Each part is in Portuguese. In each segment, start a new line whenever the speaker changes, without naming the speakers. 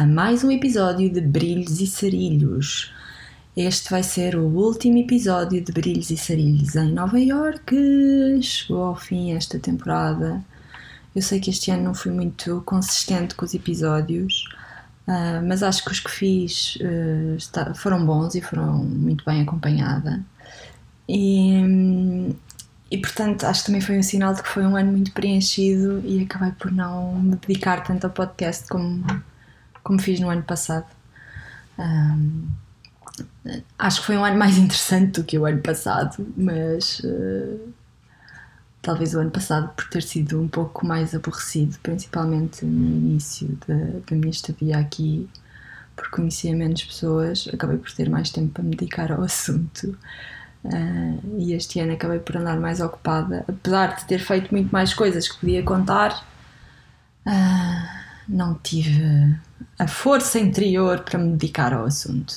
a mais um episódio de Brilhos e Sarilhos. Este vai ser o último episódio de Brilhos e Sarilhos em Nova York. Chegou ao fim esta temporada. Eu sei que este ano não fui muito consistente com os episódios, uh, mas acho que os que fiz está, foram bons e foram muito bem acompanhada. E, e portanto acho que também foi um sinal de que foi um ano muito preenchido e acabei por não me dedicar tanto ao podcast como, como fiz no ano passado. Um, acho que foi um ano mais interessante do que o ano passado, mas uh, talvez o ano passado por ter sido um pouco mais aborrecido, principalmente no início da, da minha estadia aqui, porque conhecia menos pessoas, acabei por ter mais tempo para me dedicar ao assunto. Uh, e este ano acabei por andar mais ocupada, apesar de ter feito muito mais coisas que podia contar, uh, não tive a força interior para me dedicar ao assunto.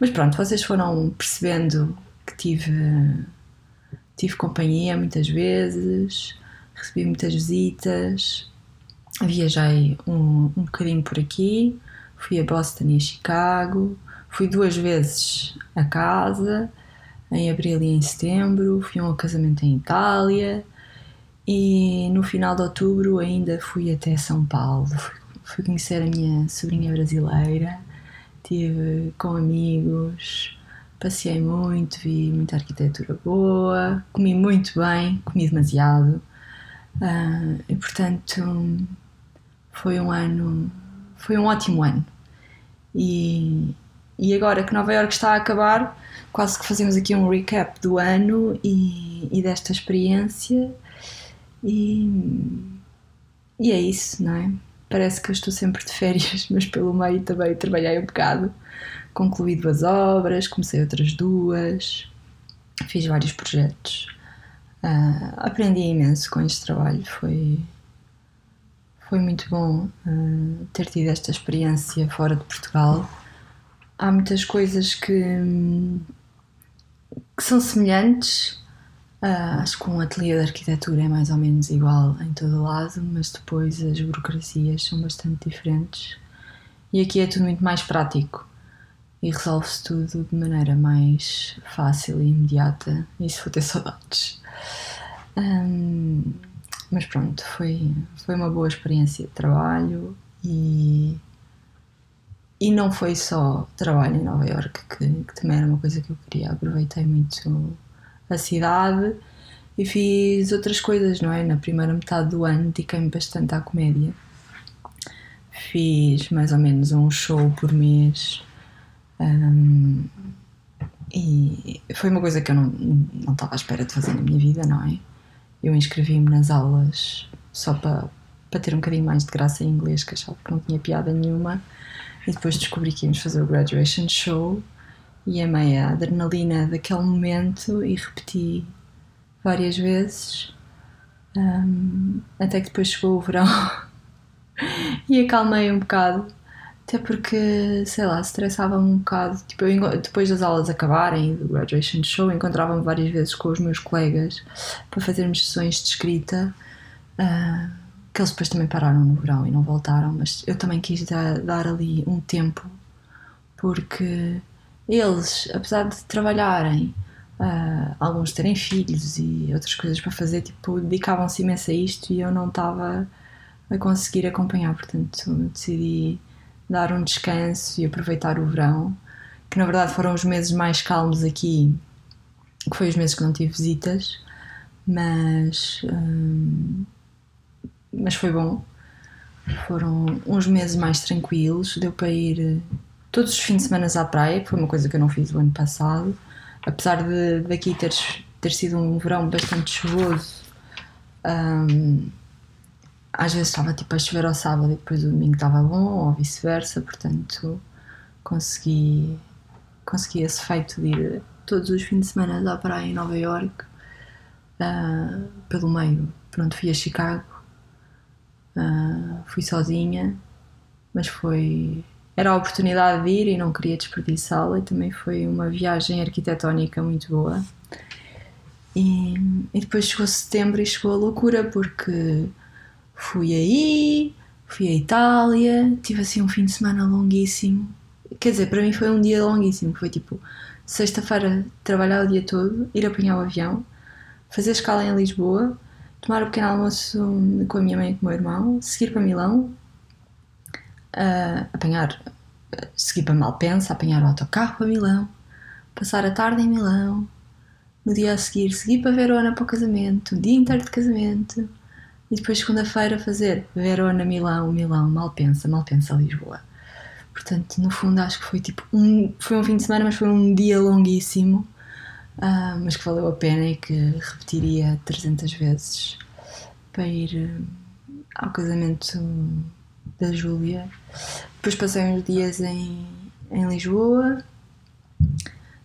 Mas pronto, vocês foram percebendo que tive, tive companhia muitas vezes, recebi muitas visitas, viajei um, um bocadinho por aqui, fui a Boston e a Chicago, fui duas vezes a casa em abril e em setembro, fui a um casamento em Itália e no final de outubro ainda fui até São Paulo. Fui, fui conhecer a minha sobrinha brasileira, estive com amigos, passei muito, vi muita arquitetura boa, comi muito bem, comi demasiado uh, e portanto foi um ano, foi um ótimo ano. E, e agora que Nova York está a acabar, quase que fazemos aqui um recap do ano e, e desta experiência. E, e é isso, não é? Parece que eu estou sempre de férias, mas pelo meio também trabalhei um bocado. Concluí duas obras, comecei outras duas, fiz vários projetos. Uh, aprendi imenso com este trabalho, foi, foi muito bom uh, ter tido esta experiência fora de Portugal há muitas coisas que, que são semelhantes. Uh, acho que um ateliê de arquitetura é mais ou menos igual em todo lado, mas depois as burocracias são bastante diferentes. E aqui é tudo muito mais prático e resolve-se tudo de maneira mais fácil e imediata. Isso vou ter saudades. Um, mas pronto, foi, foi uma boa experiência de trabalho e e não foi só trabalho em Nova York, que, que, também era uma coisa que eu queria. Aproveitei muito a cidade e fiz outras coisas, não é? Na primeira metade do ano dediquei-me bastante à comédia. Fiz mais ou menos um show por mês. Um, e foi uma coisa que eu não, não estava à espera de fazer na minha vida, não é? Eu inscrevi-me nas aulas só para, para ter um bocadinho mais de graça em inglês, que achava que não tinha piada nenhuma e depois descobri que íamos fazer o graduation show e amei a adrenalina daquele momento e repeti várias vezes um, até que depois chegou o verão e acalmei um bocado até porque, sei lá, estressava-me um bocado. Tipo, eu, depois das aulas acabarem do graduation show, encontrava-me várias vezes com os meus colegas para fazermos sessões de escrita. Uh, que eles depois também pararam no verão e não voltaram, mas eu também quis dar, dar ali um tempo porque eles, apesar de trabalharem, uh, alguns terem filhos e outras coisas para fazer, tipo, dedicavam-se imenso a isto e eu não estava a conseguir acompanhar, portanto decidi dar um descanso e aproveitar o verão, que na verdade foram os meses mais calmos aqui, que foi os meses que não tive visitas, mas hum, mas foi bom. Foram uns meses mais tranquilos, deu para ir todos os fins de semana à praia, que foi uma coisa que eu não fiz o ano passado. Apesar de daqui ter, ter sido um verão bastante chuvoso, um, às vezes estava tipo a chover ao sábado e depois o domingo estava bom, ou vice-versa, portanto consegui, consegui esse feito de ir todos os fins de semana à praia em Nova York. Uh, pelo meio, pronto, fui a Chicago Uh, fui sozinha, mas foi. Era a oportunidade de ir e não queria desperdiçá-la, e também foi uma viagem arquitetónica muito boa. E, e depois chegou setembro e chegou a loucura, porque fui aí, Fui à Itália, tive assim um fim de semana longuíssimo. Quer dizer, para mim foi um dia longuíssimo. Foi tipo sexta-feira trabalhar o dia todo, ir apanhar o avião, fazer escala em Lisboa, tomar o pequeno almoço com a minha mãe e com o meu irmão, seguir para Milão, apanhar, seguir para Malpensa, apanhar o autocarro para Milão, passar a tarde em Milão, no dia a seguir seguir para Verona para o casamento, o dia inteiro de casamento, e depois segunda-feira fazer Verona, Milão, Milão, Malpensa, Malpensa, Lisboa. Portanto, no fundo acho que foi tipo um, foi um fim de semana, mas foi um dia longuíssimo, uh, mas que valeu a pena e que repetiria 300 vezes para ir uh, ao casamento da Júlia. Depois passei uns dias em, em Lisboa,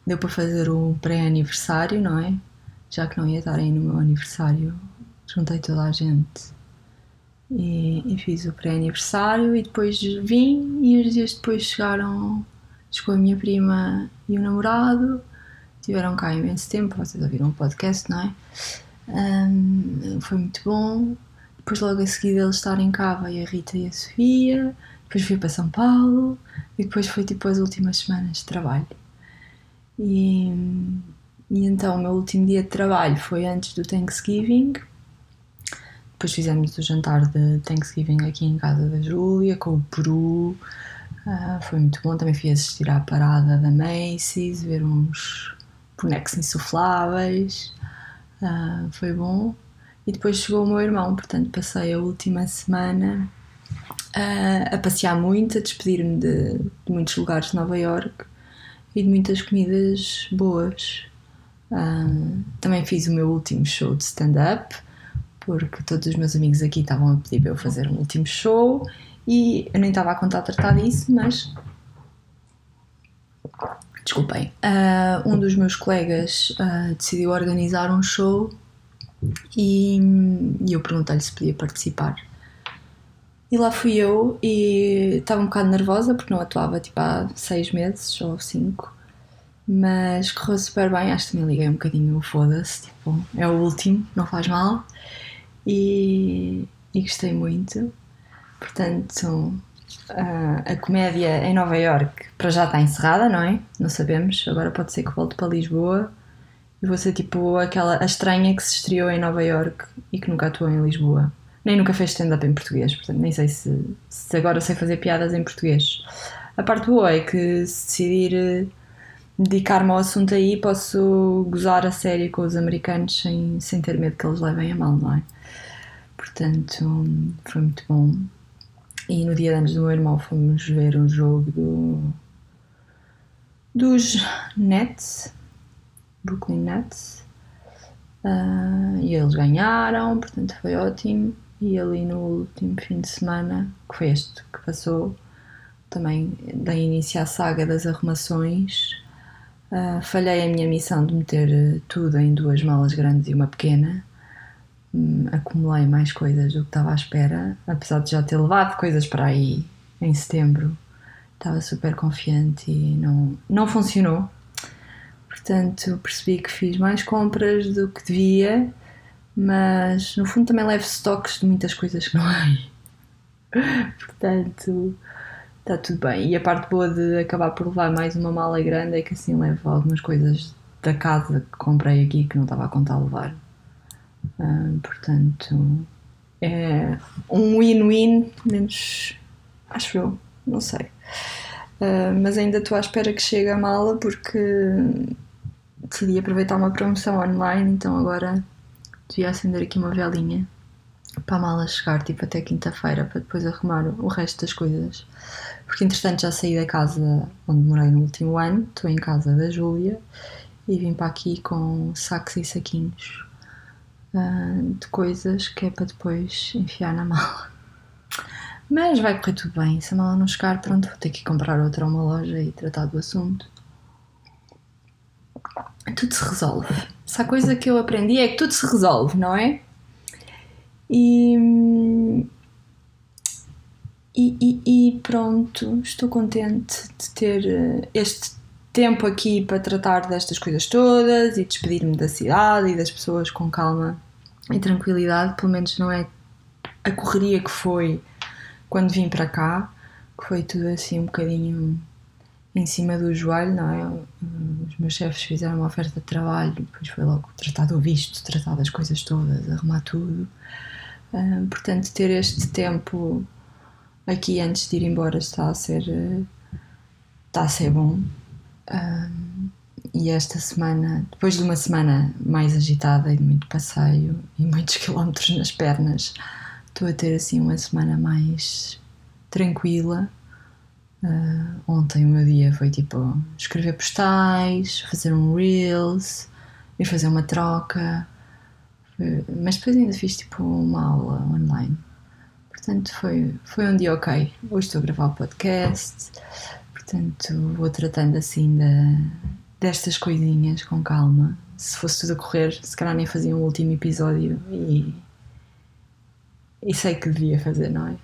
deu para fazer o pré-aniversário, não é? Já que não ia estar aí no meu aniversário, juntei toda a gente e, e fiz o pré-aniversário e depois vim e uns dias depois chegaram chegou a minha prima e o namorado tiveram cá imenso tempo, vocês ouviram o podcast, não é? Um, foi muito bom. Depois logo a seguir eles estarem cá veio a Rita e a Sofia, depois fui para São Paulo e depois foi tipo as últimas semanas de trabalho. E, e então o meu último dia de trabalho foi antes do Thanksgiving. Depois fizemos o jantar de Thanksgiving aqui em casa da Júlia com o peru. Uh, foi muito bom. Também fui assistir à parada da Macy's, ver uns bonecos insufláveis. Uh, foi bom. E depois chegou o meu irmão, portanto passei a última semana uh, a passear muito, a despedir-me de, de, muitos lugares de Nova York e de muitas comidas boas. Uh, também fiz o meu último show de stand-up, porque todos os meus amigos aqui estavam a pedir para eu fazer um último show e eu nem estava a contar a tratar disso, mas desculpem, uh, um dos meus colegas uh, decidiu organizar um show e, e eu perguntei-lhe se podia participar. E lá fui eu e estava um bocado nervosa porque não atuava tipo há seis meses ou cinco, mas correu super bem. Acho que também liguei um bocadinho foda-se, tipo, é o último, não faz mal. E, e gostei muito. Portanto, a, a comédia em Nova York para já está encerrada, não é? Não sabemos. Agora pode ser que volte para Lisboa vou ser tipo aquela a estranha que se estreou em Nova York e que nunca atuou em Lisboa. Nem nunca fez stand-up em português, portanto nem sei se, se agora sei fazer piadas em português. A parte boa é que se decidir eh, dedicar-me ao assunto aí, posso gozar a sério com os americanos sem, sem ter medo que eles levem a mal, não é? Portanto, foi muito bom. E no dia de anos do meu irmão fomos ver um jogo do, dos Nets, Brooklyn Nets. Uh, e eles ganharam, portanto foi ótimo. E ali no último fim de semana, que foi este que passou, também dei início à saga das arrumações. Uh, falhei a minha missão de meter tudo em duas malas grandes e uma pequena. Um, acumulei mais coisas do que estava à espera, apesar de já ter levado coisas para aí em setembro. Estava super confiante e não, não funcionou. Portanto, percebi que fiz mais compras do que devia, mas no fundo também levo estoques de muitas coisas que não há. Portanto, está tudo bem. E a parte boa de acabar por levar mais uma mala grande é que assim levo algumas coisas da casa que comprei aqui que não estava a contar levar. Uh, portanto, é um win-win, menos acho eu, não sei. Uh, mas ainda estou à espera que chegue a mala porque decidi aproveitar uma promoção online, então agora devia acender aqui uma velinha para a mala chegar tipo até quinta-feira para depois arrumar o resto das coisas. Porque entretanto já saí da casa onde morei no último ano, estou em casa da Júlia e vim para aqui com sacos e saquinhos uh, de coisas que é para depois enfiar na mala. Mas vai correr tudo bem, se a mala não chegar, pronto, vou ter que comprar outra a uma loja e tratar do assunto tudo se resolve. Se há coisa que eu aprendi é que tudo se resolve, não é? E, e, e, e pronto, estou contente de ter eh, este tempo aqui para tratar destas coisas todas e despedir-me da cidade e das pessoas com calma e tranquilidade. Pelo menos não é a correria que foi quando vim para cá, que foi tudo assim um bocadinho em cima do joelho, não é? Os meus chefes fizeram uma oferta de trabalho, depois foi logo tratar do visto, tratar das coisas todas, arrumar tudo. Uh, portanto, ter este tempo aqui antes de ir embora está a ser, está a ser bom. Uh, e esta semana, depois de uma semana mais agitada e de muito passeio e muitos quilómetros nas pernas, estou a ter assim uma semana mais tranquila. Uh, ontem o meu dia foi tipo escrever postais, fazer um Reels, ir fazer uma troca, mas depois ainda fiz tipo uma aula online. Portanto, foi, foi um dia ok. Hoje estou a gravar o podcast, portanto, vou tratando assim da, destas coisinhas com calma. Se fosse tudo a correr, se calhar nem fazia um último episódio e, e sei que devia fazer, não é?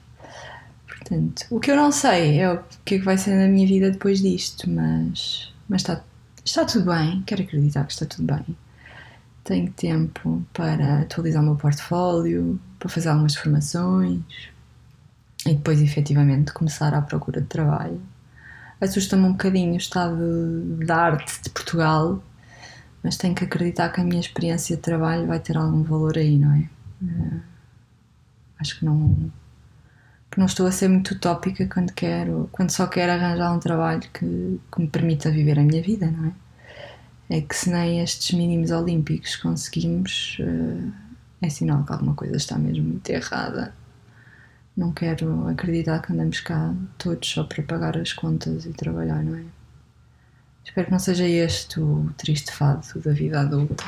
Portanto, o que eu não sei é o que é que vai ser na minha vida depois disto, mas, mas está, está tudo bem, quero acreditar que está tudo bem. Tenho tempo para atualizar o meu portfólio, para fazer algumas formações e depois efetivamente começar à procura de trabalho assusta-me um bocadinho o estado da arte de Portugal, mas tenho que acreditar que a minha experiência de trabalho vai ter algum valor aí, não é? Acho que não que não estou a ser muito utópica quando quero, quando só quero arranjar um trabalho que, que me permita viver a minha vida, não é? É que se nem estes mínimos olímpicos conseguimos, uh, é sinal que alguma coisa está mesmo muito errada não quero acreditar que andamos cá todos só para pagar as contas e trabalhar, não é? Espero que não seja este o triste fado da vida adulta.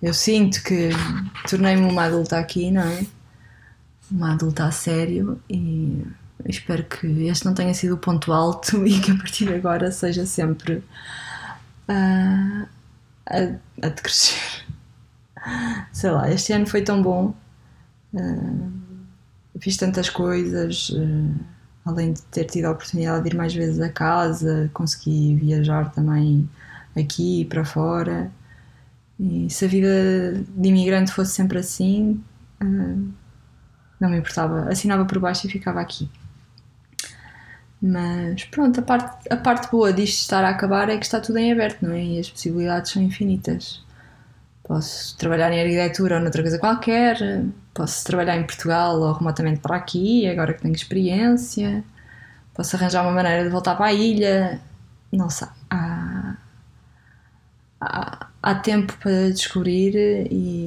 Eu sinto que tornei-me uma adulta aqui, não é? Uma adulta a sério e espero que este não tenha sido o ponto alto e que a partir de agora seja sempre a, a, a decrescer. Sei lá, este ano foi tão bom. Uh, fiz tantas coisas, uh, além de ter tido a oportunidade de ir mais vezes a casa, consegui viajar também aqui e para fora. E se a vida de imigrante fosse sempre assim, uh, não me importava, assinava por baixo e ficava aqui. Mas pronto, a parte, a parte boa disto estar a acabar é que está tudo em aberto, não é? E as possibilidades são infinitas. Posso trabalhar em arquitetura ou noutra coisa qualquer, posso trabalhar em Portugal ou remotamente para aqui, agora que tenho experiência, posso arranjar uma maneira de voltar para a ilha. Não sei. Há, há, há tempo para descobrir e,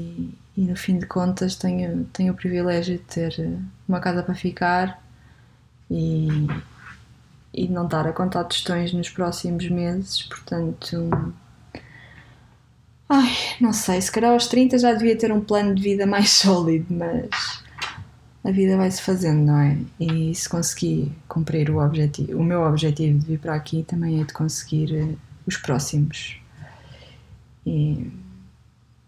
e, no fim de contas tenho, tenho o privilégio de ter uma casa para ficar e, e não estar a contar tostões nos próximos meses, portanto Ai, não sei, se calhar aos 30 já devia ter um plano de vida mais sólido, mas a vida vai-se fazendo, não é? E se conseguir cumprir o, objetivo, o meu objetivo de vir para aqui, também é de conseguir eh, os próximos. E,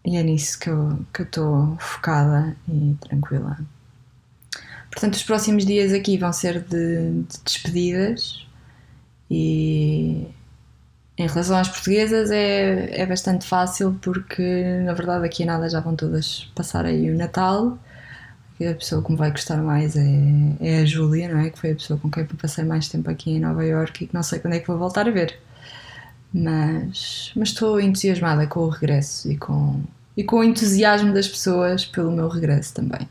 e é nisso que eu estou focada e tranquila. Portanto, os próximos dias aqui vão ser de, de despedidas e em relação às portuguesas é, é bastante fácil porque na verdade aqui a nada já vão todas passar aí o Natal. a pessoa que me vai gostar mais é, é a Júlia, não é? Que foi a pessoa com quem passei mais tempo aqui em Nova York e que não sei quando é que vou voltar a ver. Mas, mas estou entusiasmada com o regresso e com, e com o entusiasmo das pessoas pelo meu regresso também.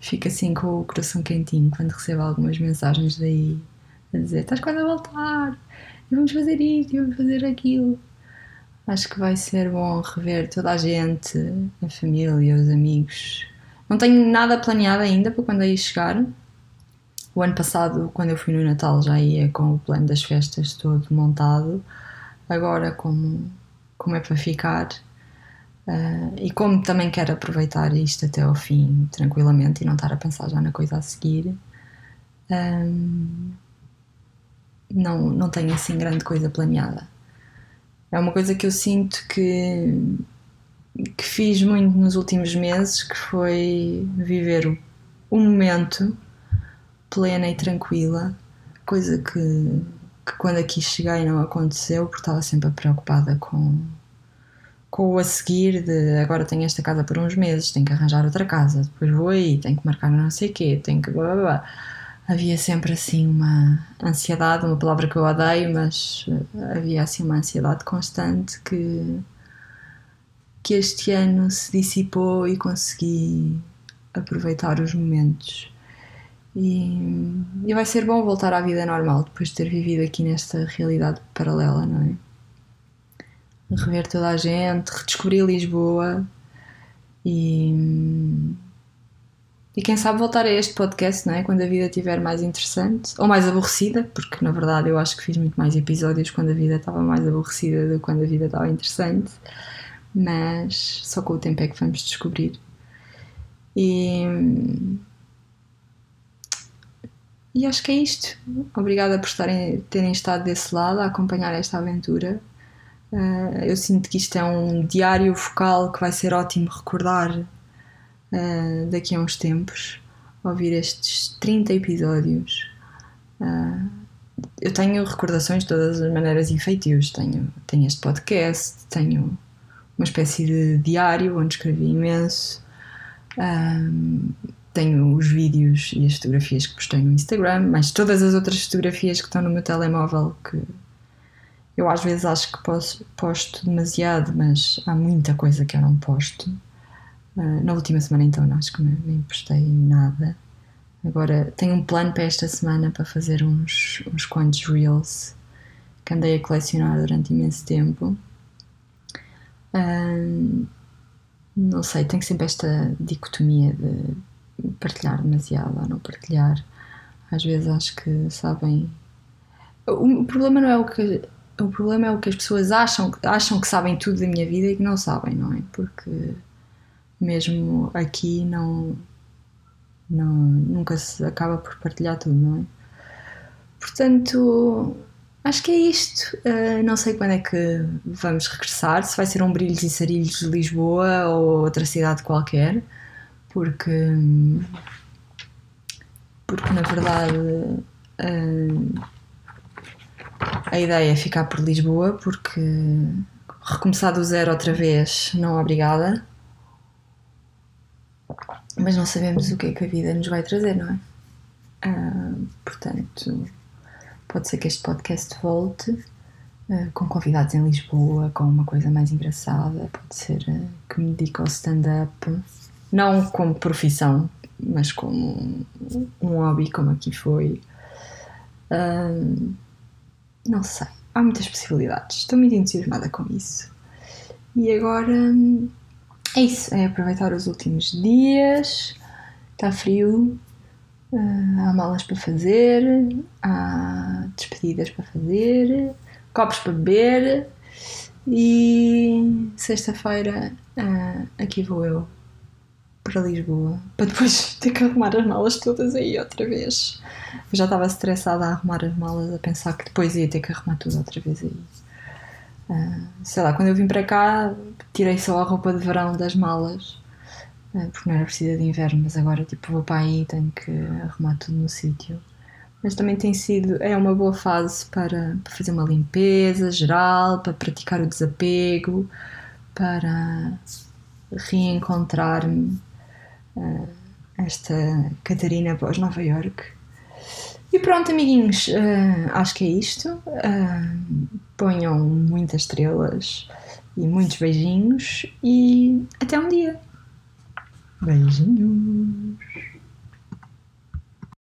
Fico assim com o coração quentinho quando recebo algumas mensagens daí a dizer: Estás quase a voltar, e vamos fazer isto, e vamos fazer aquilo. Acho que vai ser bom rever toda a gente, a família, os amigos. Não tenho nada planeado ainda para quando aí chegar. O ano passado, quando eu fui no Natal, já ia com o plano das festas todo montado. Agora, como, como é para ficar, uh, e como também quero aproveitar isto até ao fim tranquilamente e não estar a pensar já na coisa a seguir, um, não, não tenho assim grande coisa planeada. É uma coisa que eu sinto que, que fiz muito nos últimos meses, que foi viver o, o momento plena e tranquila, coisa que, que quando aqui cheguei não aconteceu, porque estava sempre preocupada com, com o a seguir de agora tenho esta casa por uns meses, tenho que arranjar outra casa, depois vou aí, tenho que marcar não sei o quê, tenho que blá blá blá. havia sempre assim uma ansiedade, uma palavra que eu odeio, mas eh, havia assim uma ansiedade constante que, que este ano se dissipou e consegui aproveitar os momentos. E, e vai ser bom voltar à vida normal depois de ter vivido aqui nesta realidade paralela, não é? Rever toda a gente, redescobrir Lisboa e e quem sabe voltar a este podcast, não é? Quando a vida estiver mais interessante ou mais aborrecida, porque na verdade eu acho que fiz muito mais episódios quando a vida estava mais aborrecida do que quando a vida estava interessante, mas só com o tempo é que vamos descobrir. E, e acho que é isto. Obrigada por estarem, terem estado desse lado a acompanhar esta aventura. Uh, eu sinto que isto é um diário focal que vai ser ótimo recordar uh, daqui a uns tempos, ouvir estes 30 episódios. Uh, eu tenho recordações de todas as maneiras e feitios. Tenho, tenho este podcast, tenho uma espécie de diário onde escrevi imenso. Um, tenho os vídeos e as fotografias que postei no Instagram, mas todas as outras fotografias que estão no meu telemóvel que eu às vezes acho que posto, demasiado, mas há muita coisa que eu não posto. Uh, na última semana, então, acho que nem postei nada. Agora tenho um plano para esta semana para fazer uns, uns quantos reels que andei a colecionar durante imenso tempo. Uh, não sei, tenho sempre esta dicotomia de partilhar demasiado ou não partilhar. Às vezes acho que sabem. O problema não é o que. O problema é o que as pessoas acham, acham que sabem tudo da minha vida e que não sabem, não é? Porque mesmo aqui não, não nunca se acaba por partilhar tudo, não é? Portanto, acho que é isto. Uh, não sei quando é que vamos regressar, se vai ser um Brilhos e Sarilhos de Lisboa ou outra cidade qualquer, porque, porque na verdade uh, a ideia é ficar por Lisboa, porque recomeçar do zero outra vez, não obrigada mas não sabemos o que é que a vida nos vai trazer, não é? Uh, portanto, pode ser que este podcast volte uh, com convidados em Lisboa, com uma coisa mais engraçada, pode ser uh, que me dedique ao stand-up, não como profissão, mas como um, um hobby, como aqui foi. Não sei, há muitas possibilidades, estou muito entusiasmada com isso. E agora é isso, é aproveitar os últimos dias. Está frio, uh, há malas para fazer, há despedidas para fazer, copos para beber. E sexta-feira uh, aqui vou eu para Lisboa para depois ter que arrumar as malas todas aí outra vez. Eu já estava estressada a arrumar as malas, a pensar que depois ia ter que arrumar tudo outra vez aí. Uh, sei lá, quando eu vim para cá, tirei só a roupa de verão das malas, uh, porque não era precisa de inverno, mas agora tipo vou para aí e tenho que arrumar tudo no sítio. Mas também tem sido, é uma boa fase para, para fazer uma limpeza geral, para praticar o desapego, para reencontrar-me uh, esta Catarina pós Nova York e pronto, amiguinhos, uh, acho que é isto. Uh, ponham muitas estrelas e muitos beijinhos e até um dia. Beijinhos.